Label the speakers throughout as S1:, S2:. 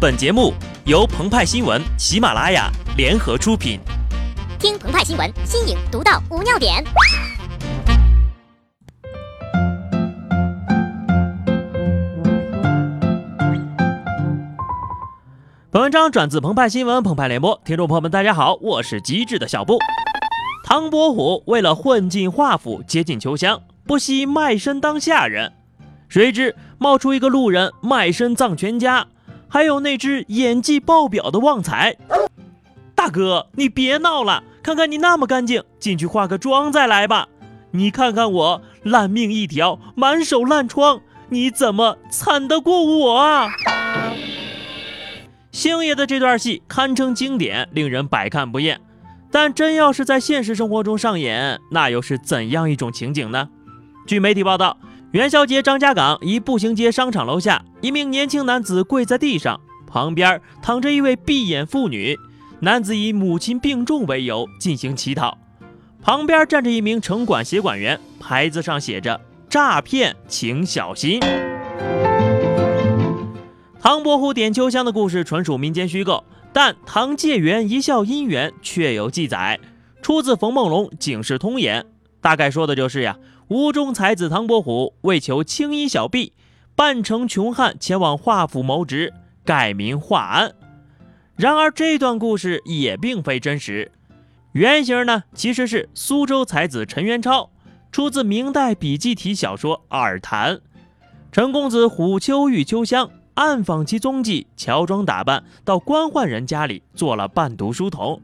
S1: 本节目由澎湃新闻、喜马拉雅联合出品。
S2: 听澎湃新闻，新颖独到，无尿点。
S1: 本文章转自澎湃新闻、澎湃联播，听众朋友们，大家好，我是机智的小布。唐伯虎为了混进华府，接近秋香，不惜卖身当下人，谁知冒出一个路人，卖身葬全家。还有那只演技爆表的旺财，大哥，你别闹了，看看你那么干净，进去化个妆再来吧。你看看我烂命一条，满手烂疮，你怎么惨得过我啊？星爷的这段戏堪称经典，令人百看不厌。但真要是在现实生活中上演，那又是怎样一种情景呢？据媒体报道。元宵节，张家港一步行街商场楼下，一名年轻男子跪在地上，旁边躺着一位闭眼妇女。男子以母亲病重为由进行乞讨，旁边站着一名城管协管员，牌子上写着“诈骗，请小心”。唐伯虎点秋香的故事纯属民间虚构，但唐介元一笑姻缘确有记载，出自冯梦龙《警世通言》，大概说的就是呀。吴中才子唐伯虎为求青衣小婢，扮成穷汉前往华府谋职，改名华安。然而这段故事也并非真实，原型呢其实是苏州才子陈元超，出自明代笔记体小说《耳谈》。陈公子虎丘遇秋香，暗访其踪迹，乔装打扮到官宦人家里做了伴读书童。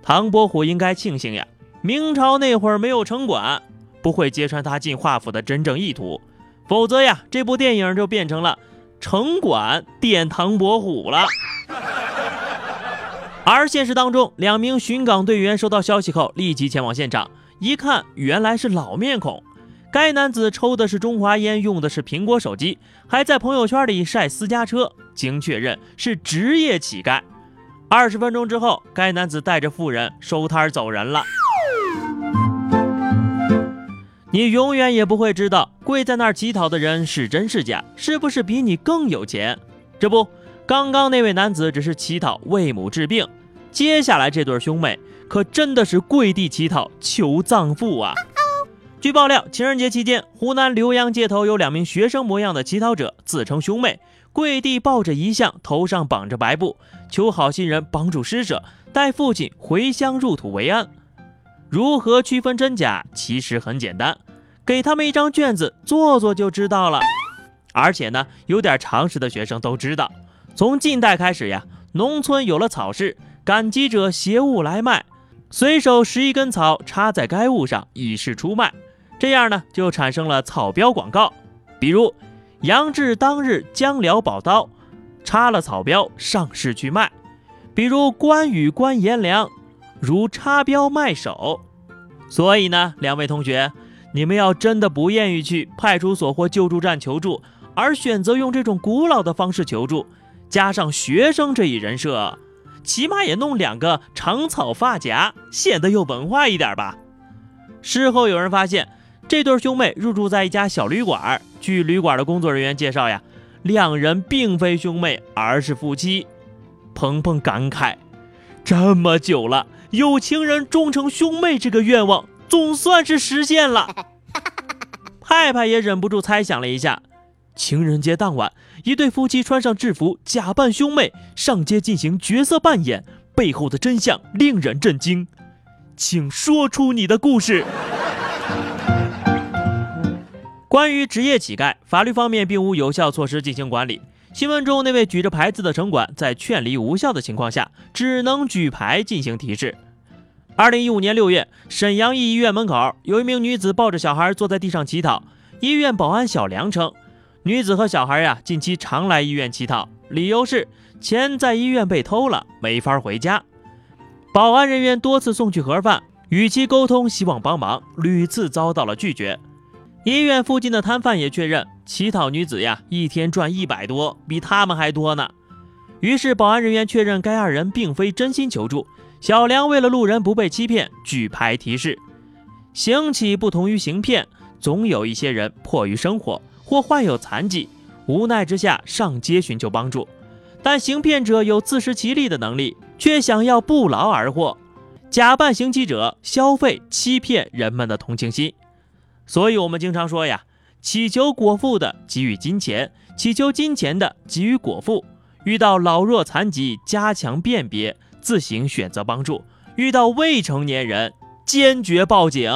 S1: 唐伯虎应该庆幸呀，明朝那会儿没有城管。不会揭穿他进华府的真正意图，否则呀，这部电影就变成了城管电唐伯虎了。而现实当中，两名巡岗队员收到消息后，立即前往现场，一看，原来是老面孔。该男子抽的是中华烟，用的是苹果手机，还在朋友圈里晒私家车，经确认是职业乞丐。二十分钟之后，该男子带着妇人收摊走人了。你永远也不会知道跪在那儿乞讨的人是真是假，是不是比你更有钱？这不，刚刚那位男子只是乞讨为母治病，接下来这对兄妹可真的是跪地乞讨求葬父啊！据爆料，情人节期间，湖南浏阳街头有两名学生模样的乞讨者，自称兄妹，跪地抱着遗像，头上绑着白布，求好心人帮助施舍，带父亲回乡入土为安。如何区分真假？其实很简单，给他们一张卷子做做就知道了。而且呢，有点常识的学生都知道，从近代开始呀，农村有了草市，赶集者携物来卖，随手拾一根草插在该物上以示出卖，这样呢就产生了草标广告，比如杨志当日将辽宝刀，插了草标上市去卖；比如关羽关颜良。如插标卖首，所以呢，两位同学，你们要真的不愿意去派出所或救助站求助，而选择用这种古老的方式求助，加上学生这一人设，起码也弄两个长草发夹，显得有文化一点吧。事后有人发现，这对兄妹入住在一家小旅馆，据旅馆的工作人员介绍呀，两人并非兄妹，而是夫妻。鹏鹏感慨，这么久了。有情人终成兄妹这个愿望总算是实现了。派派也忍不住猜想了一下，情人节当晚，一对夫妻穿上制服，假扮兄妹上街进行角色扮演，背后的真相令人震惊。请说出你的故事。关于职业乞丐，法律方面并无有效措施进行管理。新闻中那位举着牌子的城管，在劝离无效的情况下，只能举牌进行提示。二零一五年六月，沈阳一医院门口有一名女子抱着小孩坐在地上乞讨。医院保安小梁称，女子和小孩呀近期常来医院乞讨，理由是钱在医院被偷了，没法回家。保安人员多次送去盒饭，与其沟通，希望帮忙，屡次遭到了拒绝。医院附近的摊贩也确认，乞讨女子呀一天赚一百多，比他们还多呢。于是保安人员确认该二人并非真心求助。小梁为了路人不被欺骗，举牌提示。行乞不同于行骗，总有一些人迫于生活或患有残疾，无奈之下上街寻求帮助。但行骗者有自食其力的能力，却想要不劳而获，假扮行乞者消费欺骗人们的同情心。所以，我们经常说呀，祈求果腹的给予金钱，祈求金钱的给予果腹。遇到老弱残疾，加强辨别，自行选择帮助；遇到未成年人，坚决报警。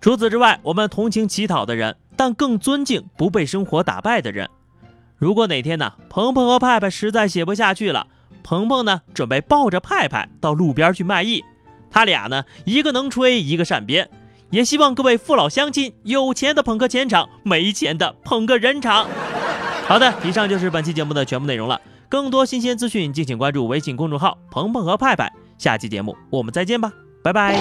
S1: 除此之外，我们同情乞讨的人，但更尊敬不被生活打败的人。如果哪天呢，鹏鹏和派派实在写不下去了，鹏鹏呢准备抱着派派到路边去卖艺，他俩呢一个能吹，一个善编。也希望各位父老乡亲，有钱的捧个钱场，没钱的捧个人场。好的，以上就是本期节目的全部内容了。更多新鲜资讯，敬请关注微信公众号“鹏鹏和派派”。下期节目我们再见吧，拜拜。